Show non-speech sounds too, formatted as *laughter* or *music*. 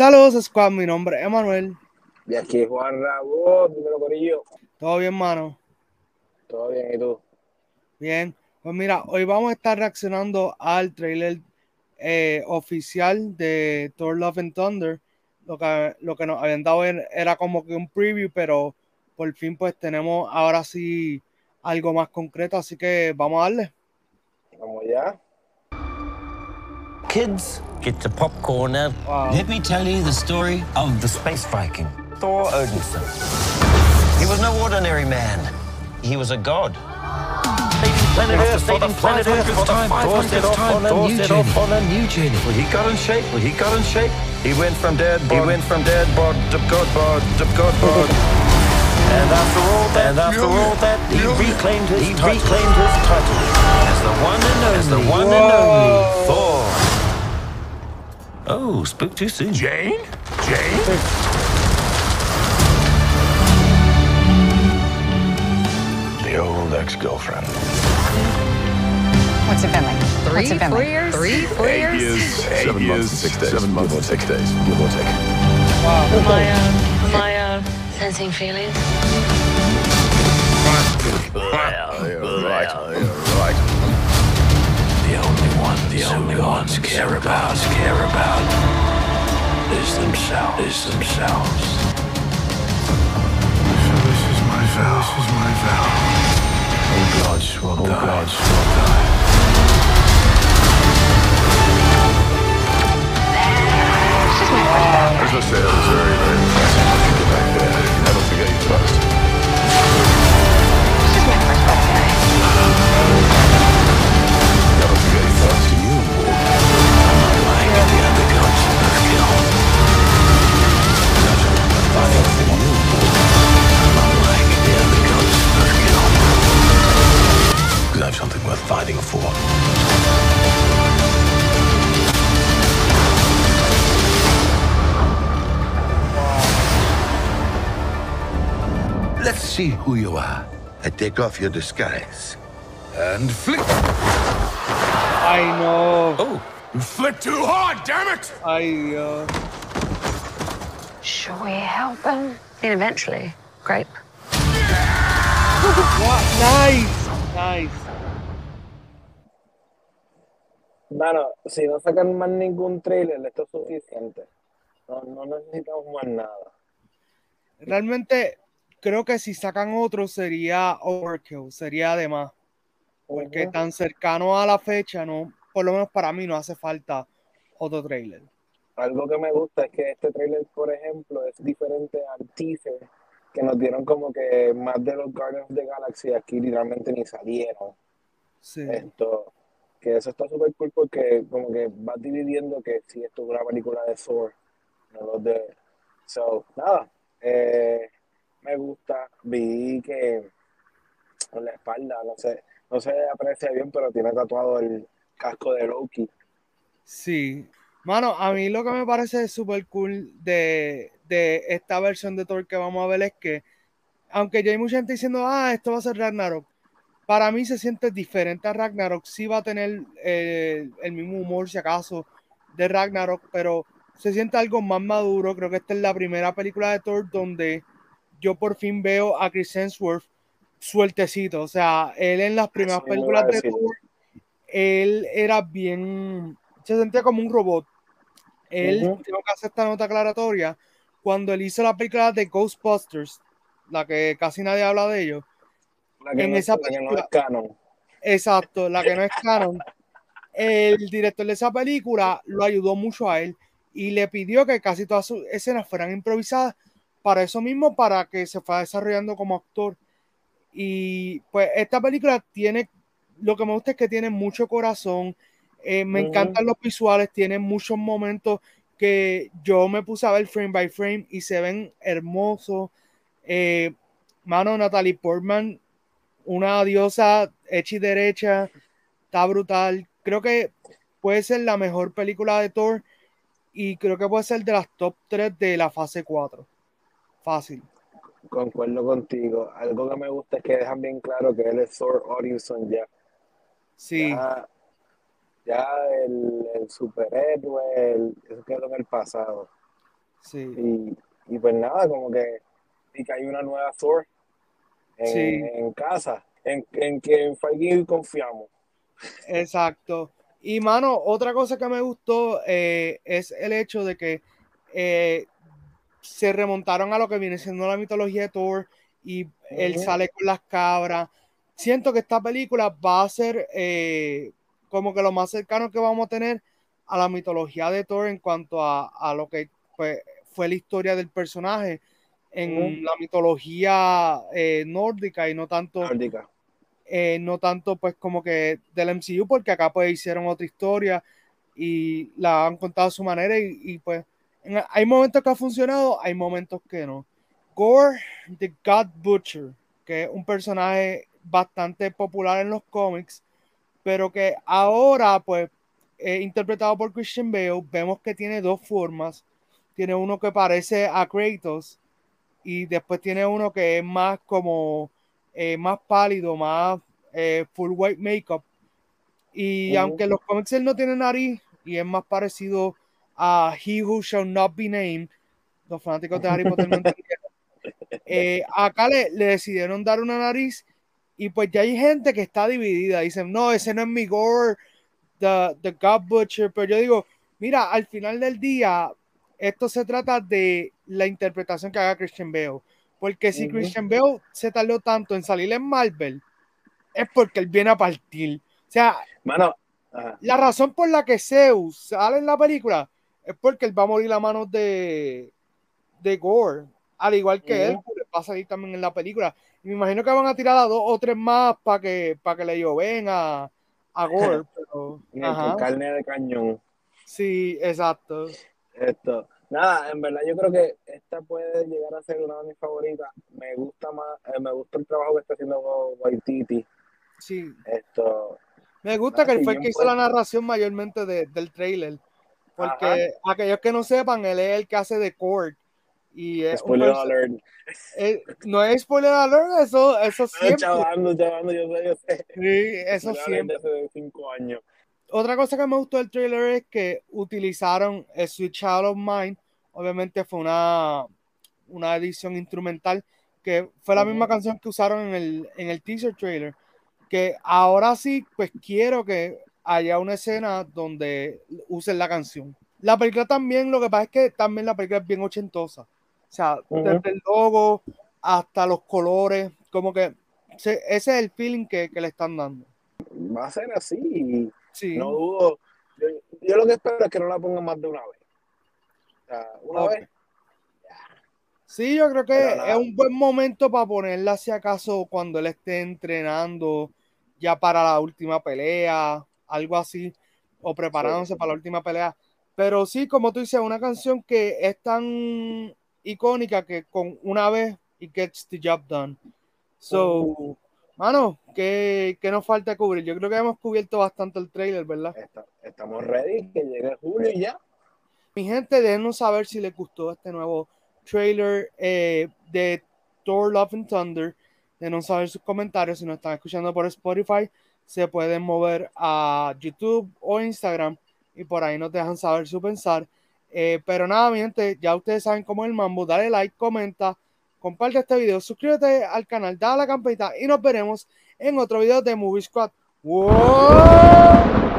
Saludos, Squad. Mi nombre es Emanuel. Y aquí Juan Rabot, dímelo Corillo. ¿Todo bien, mano? Todo bien, ¿y tú? Bien. Pues mira, hoy vamos a estar reaccionando al trailer eh, oficial de Thor Love and Thunder. Lo que, lo que nos habían dado era como que un preview, pero por fin pues tenemos ahora sí algo más concreto, así que vamos a darle. Vamos ya. Kids, get the popcorn now. Wow. Let me tell you the story of the space Viking, Thor Odinson. He was no ordinary man. He was a god. Planet Earth, saving planet Earth for the 500th time. Thor set off on a new journey. Well, he got in shape. Well, he got in shape. He went from dead bod. He went from dead bod to god bod to god bod. And after all that, and after all that, he reclaimed his he title. reclaimed his title as the one and only, as the one and only Thor. Oh, spoke too soon. Jane? Jane? The old ex-girlfriend. What's it been like? Three, What's it been four like? years? Three, four Eight years? years, Eight seven years, months, six days. seven months, give six days, give or take. Wow. Am I, uh, am I uh, sensing feelings? *laughs* You're right, one, the only ones care about, care about is themselves, is themselves. So this is my vow, this is my vow. All gods will die, gods will die. See who you are. I take off your disguise. And flick. I know. Oh, you flipped too hard, damn it! I, uh... Should we help him? Then eventually, grape. *laughs* Wow, Nice. Nice. Mano, si no sacan más ningún trailer, esto es suficiente. No, no necesitamos más nada. Realmente creo que si sacan otro sería overkill, sería de más. Porque tan cercano a la fecha, no, por lo menos para mí no hace falta otro trailer. Algo que me gusta es que este trailer, por ejemplo, es diferente al teaser que nos dieron como que más de los Guardians the Galaxy aquí literalmente ni salieron. Sí. Esto, que eso está súper cool porque como que vas dividiendo que si esto es una película de Thor, no los de... So, nada, eh, me gusta, vi que en la espalda, no sé, no se aprecia bien, pero tiene tatuado el casco de Loki. Sí. Mano, a mí lo que me parece súper cool de, de esta versión de Thor que vamos a ver es que, aunque ya hay mucha gente diciendo, ah, esto va a ser Ragnarok, para mí se siente diferente a Ragnarok. Sí va a tener eh, el mismo humor, si acaso, de Ragnarok, pero se siente algo más maduro. Creo que esta es la primera película de Thor donde yo por fin veo a Chris Hemsworth sueltecito. O sea, él en las primeras películas de. Thor, él era bien, se sentía como un robot. Él, Ujú. tengo que hacer esta nota aclaratoria, cuando él hizo la película de Ghostbusters, la que casi nadie habla de ellos, La que, En no, esa la que no película- es canon. exacto, la que no es canon, el director de esa película lo ayudó mucho a él y le pidió que casi todas sus escenas fueran improvisadas para eso mismo, para que se fuera desarrollando como actor. Y pues esta película tiene, lo que me gusta es que tiene mucho corazón, eh, me encantan los visuales, tiene muchos momentos que yo me puse a ver frame by frame y se ven hermosos. Eh, mano, Natalie Portman, una diosa hecha y derecha, está brutal. Creo que puede ser la mejor película de Thor y creo que puede ser de las top 3 de la fase 4. Fácil. Concuerdo contigo. Algo que me gusta es que dejan bien claro que él es Thor Odinson ya. Sí, Ya, ya el, el superhéroe, el- eso quedó en el pasado. Sí. Y, y pues nada, como que, y que hay una nueva Thor en, Sí. en casa, en, en que en Feige confiamos. Exacto. Y mano, otra cosa que me gustó eh, es el hecho de que eh, se remontaron a lo que viene siendo la mitología de Thor y él sale con las cabras. Siento que esta película va a ser eh, como que lo más cercano que vamos a tener a la mitología de Thor en cuanto a, a lo que pues, fue la historia del personaje en la mitología eh, nórdica y no tanto Nórdica. eh, no tanto pues como que del MCU, porque acá pues hicieron otra historia y la han contado a su manera y, y, pues hay momentos que ha funcionado, hay momentos que no. Gore, The God Butcher, que es un personaje bastante popular en los cómics, pero que ahora pues eh, interpretado por Christian Bale, vemos que tiene dos formas. Tiene uno que parece a Kratos y después tiene uno que es más como eh, más pálido, más eh, full white makeup. Y Ujú. aunque en los cómics él no tiene nariz y es más parecido a He Who Shall Not Be Named, los fanáticos de Harry Potter no entendieron. *laughs* Eh, acá le, le decidieron dar una nariz y pues ya hay gente que está dividida. Dicen, no, ese no es mi gore, the, the God Butcher. Pero yo digo, mira, al final del día, esto se trata de la interpretación que haga Christian Bale. Porque si Ujú. Christian Bale se tardó tanto en salir en Marvel, es porque él viene a partir. O sea, Mano, ajá. la razón por la que Zeus sale en la película es porque él va a morir a manos de, de Gore. Al igual que él, Ujú. va a salir también en la película. Y me imagino que van a tirar a dos o tres más para que, para que le lloven a, a Gore. *laughs* Pero, ajá. carne de cañón. Sí, exacto. Esto. Nada, en verdad yo creo que esta puede llegar a ser una de mis favoritas. Me gusta más, eh, me gusta el trabajo que está haciendo Waititi. Sí. Esto, Me gusta que él sí, fue el que hizo la narración mayormente de- del trailer. Porque aquellos que no sepan, él es el que hace de Cord. Y es spoiler alert. eh, no es spoiler alert, eso, eso siempre. chavando, chavando, yo sé, yo sé. Sí, eso siempre. hace cinco años. Otra cosa que me gustó del trailer es que utilizaron el Switch Out of Mind. Obviamente fue una, una edición instrumental que fue la misma canción que usaron en el, en el teaser trailer. Que ahora sí, pues quiero que haya una escena donde usen la canción. La película también, lo que pasa es que también la película es bien ochentosa. O sea, desde el logo hasta los colores, como que se- ese es el feeling que, que le están dando. Va a ser así. Sí. No dudo. Yo, yo lo que espero es que no la pongan más de una vez. O sea, una vez. Sí, yo creo que Pero es un buen momento para ponerla si acaso cuando él esté entrenando ya para la última pelea, algo así, o preparándose para la última pelea. Pero sí, como tú dices, una canción que es tan icónica que con una vez it gets the job done. So, mano, ¿qué, qué nos falta cubrir? Yo creo que hemos cubierto bastante el trailer, ¿verdad? Está- estamos ready, que llegue julio y ya. Mi gente, déjenos saber si les gustó este nuevo trailer eh, de Thor Love and Thunder. Déjenos saber sus comentarios. Si nos están escuchando por Spotify, se pueden mover a YouTube o Instagram y por ahí nos dejan saber su pensar. Eh, pero nada, mi gente, ya ustedes saben cómo es el mambo. Dale like, comenta, comparte este video, suscríbete al canal, dale a la campanita y nos veremos en otro video de Movie Squad. ¡Wow!